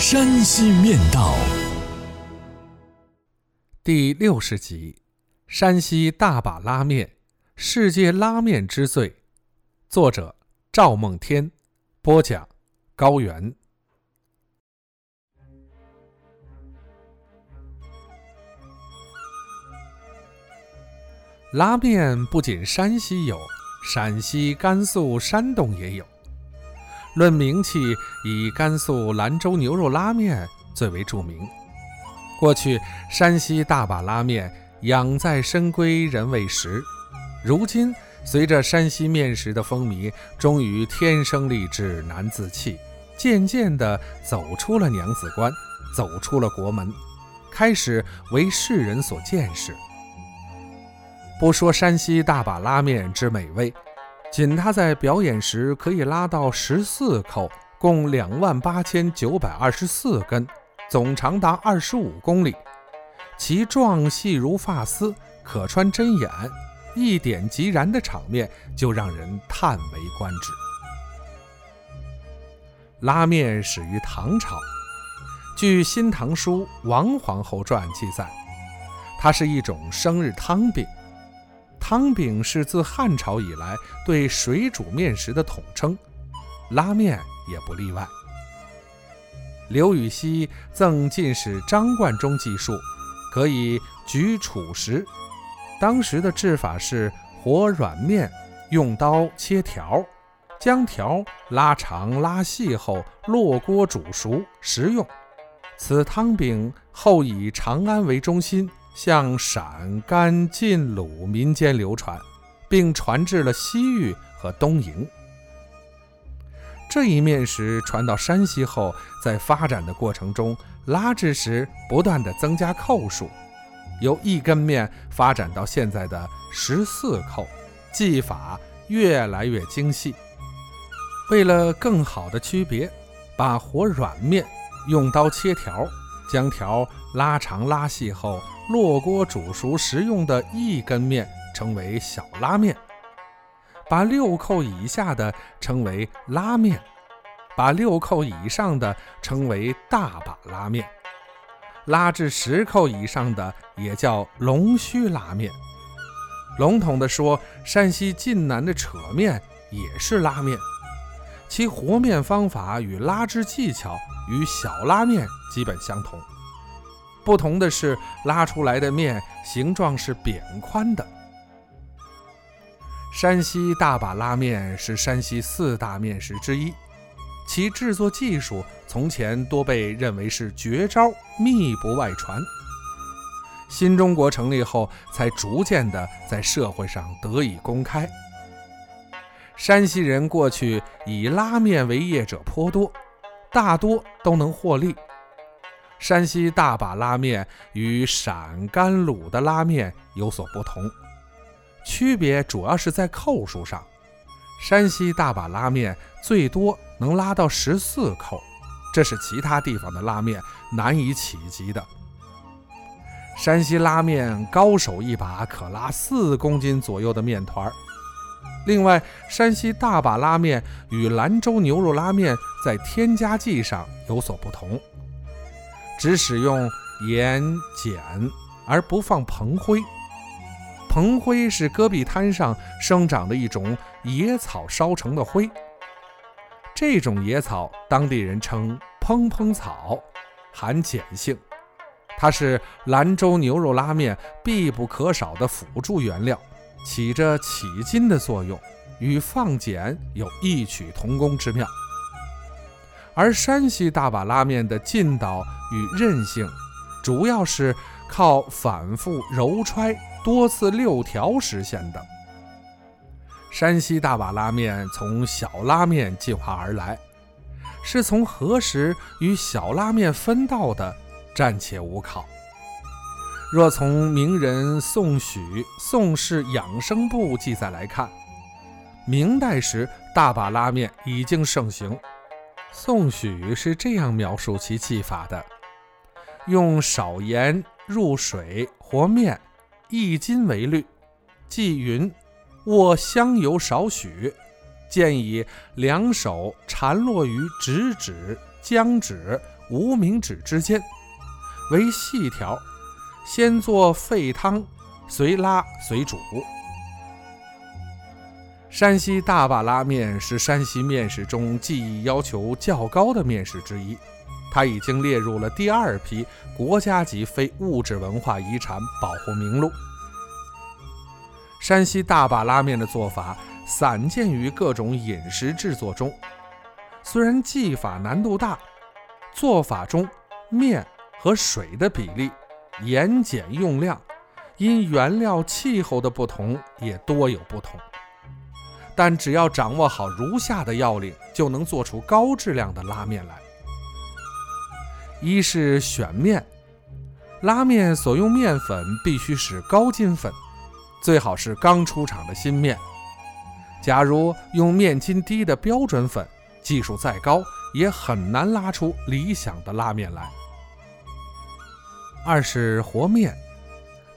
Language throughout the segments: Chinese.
山西面道》第六十集：山西大把拉面，世界拉面之最。作者：赵梦天，播讲：高原。拉面不仅山西有，陕西、甘肃、山东也有。论名气，以甘肃兰州牛肉拉面最为著名。过去，山西大把拉面养在深闺人未识。如今，随着山西面食的风靡，终于天生丽质难自弃，渐渐地走出了娘子关，走出了国门，开始为世人所见识。不说山西大把拉面之美味。仅他在表演时可以拉到十四扣，共两万八千九百二十四根，总长达二十五公里，其状细如发丝，可穿针眼，一点即燃的场面就让人叹为观止。拉面始于唐朝，据《新唐书·王皇后传》记载，它是一种生日汤饼。汤饼是自汉朝以来对水煮面食的统称，拉面也不例外。刘禹锡赠进士张贯中记述，可以举楚食，当时的制法是和软面，用刀切条，将条拉长拉细后落锅煮熟食用。此汤饼后以长安为中心。向陕、甘、晋、鲁民间流传，并传至了西域和东瀛。这一面食传到山西后，在发展的过程中，拉制时不断的增加扣数，由一根面发展到现在的十四扣，技法越来越精细。为了更好的区别，把和软面用刀切条，将条拉长拉细后。落锅煮熟食用的一根面称为小拉面，把六扣以下的称为拉面，把六扣以上的称为大把拉面，拉至十扣以上的也叫龙须拉面。笼统地说，山西晋南的扯面也是拉面，其和面方法与拉制技巧与小拉面基本相同。不同的是，拉出来的面形状是扁宽的。山西大把拉面是山西四大面食之一，其制作技术从前多被认为是绝招，秘不外传。新中国成立后，才逐渐的在社会上得以公开。山西人过去以拉面为业者颇多，大多都能获利。山西大把拉面与陕甘鲁的拉面有所不同，区别主要是在扣数上。山西大把拉面最多能拉到十四扣，这是其他地方的拉面难以企及的。山西拉面高手一把可拉四公斤左右的面团儿。另外，山西大把拉面与兰州牛肉拉面在添加剂上有所不同。只使用盐碱而不放蓬灰。蓬灰是戈壁滩上生长的一种野草烧成的灰。这种野草当地人称“蓬蓬草”，含碱性，它是兰州牛肉拉面必不可少的辅助原料，起着起筋的作用，与放碱有异曲同工之妙。而山西大把拉面的劲道与韧性，主要是靠反复揉揣、多次溜条实现的。山西大把拉面从小拉面进化而来，是从何时与小拉面分道的暂且无考。若从名人宋许《宋氏养生部》记载来看，明代时大把拉面已经盛行。宋许是这样描述其技法的：用少盐入水和面，一斤为律。即云：握香油少许，建以两手缠络于直指、将指、无名指之间，为细条。先做沸汤，随拉随煮。山西大把拉面是山西面食中技艺要求较高的面食之一，它已经列入了第二批国家级非物质文化遗产保护名录。山西大把拉面的做法散见于各种饮食制作中，虽然技法难度大，做法中面和水的比例。盐碱用量，因原料气候的不同也多有不同，但只要掌握好如下的要领，就能做出高质量的拉面来。一是选面，拉面所用面粉必须是高筋粉，最好是刚出厂的新面。假如用面筋低的标准粉，技术再高，也很难拉出理想的拉面来。二是和面，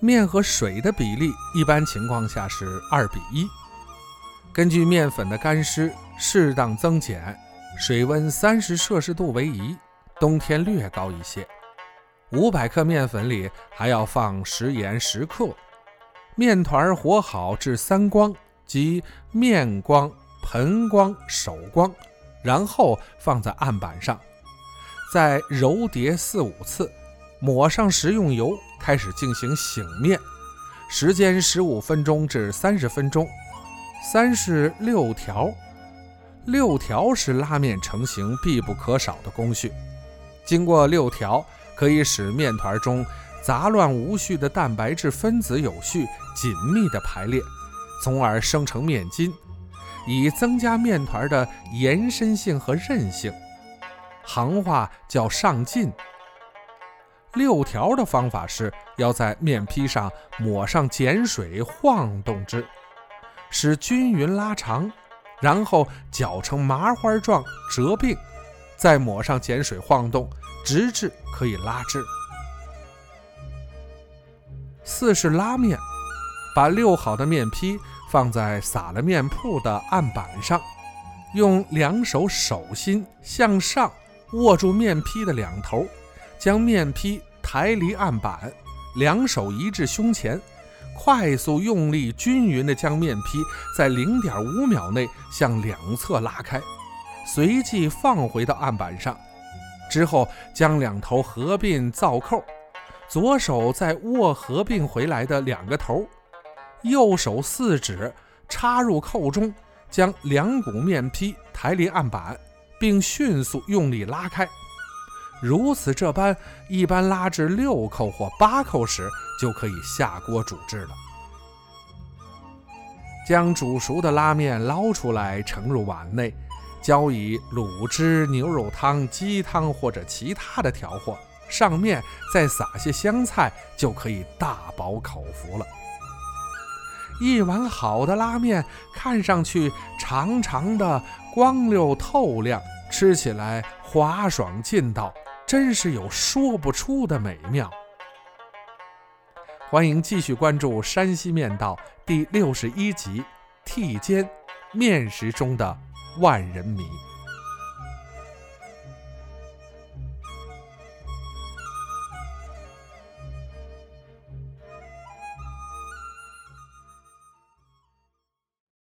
面和水的比例一般情况下是二比一。根据面粉的干湿，适当增减，水温三十摄氏度为宜。冬天略高一些。五百克面粉里还要放食盐十克。面团和好至三光，即面光、盆光、手光，然后放在案板上，再揉叠四五次。抹上食用油，开始进行醒面，时间十五分钟至三十分钟。三是六条，六条是拉面成型必不可少的工序。经过六条，可以使面团中杂乱无序的蛋白质分子有序、紧密的排列，从而生成面筋，以增加面团的延伸性和韧性。行话叫上劲。六条的方法是要在面坯上抹上碱水，晃动之，使均匀拉长，然后搅成麻花状折并，再抹上碱水晃动，直至可以拉制。四是拉面，把溜好的面坯放在撒了面铺的案板上，用两手手心向上握住面坯的两头。将面坯抬离案板，两手移至胸前，快速用力，均匀地将面坯在零点五秒内向两侧拉开，随即放回到案板上。之后将两头合并造扣，左手再握合并回来的两个头，右手四指插入扣中，将两股面坯抬离案板，并迅速用力拉开。如此这般，一般拉至六扣或八扣时，就可以下锅煮制了。将煮熟的拉面捞出来，盛入碗内，浇以卤汁、牛肉汤、鸡汤或者其他的调和，上面再撒些香菜，就可以大饱口福了。一碗好的拉面，看上去长长的、光溜透亮，吃起来滑爽劲道。真是有说不出的美妙。欢迎继续关注《山西面道》第六十一集《剔尖面食中的万人迷》。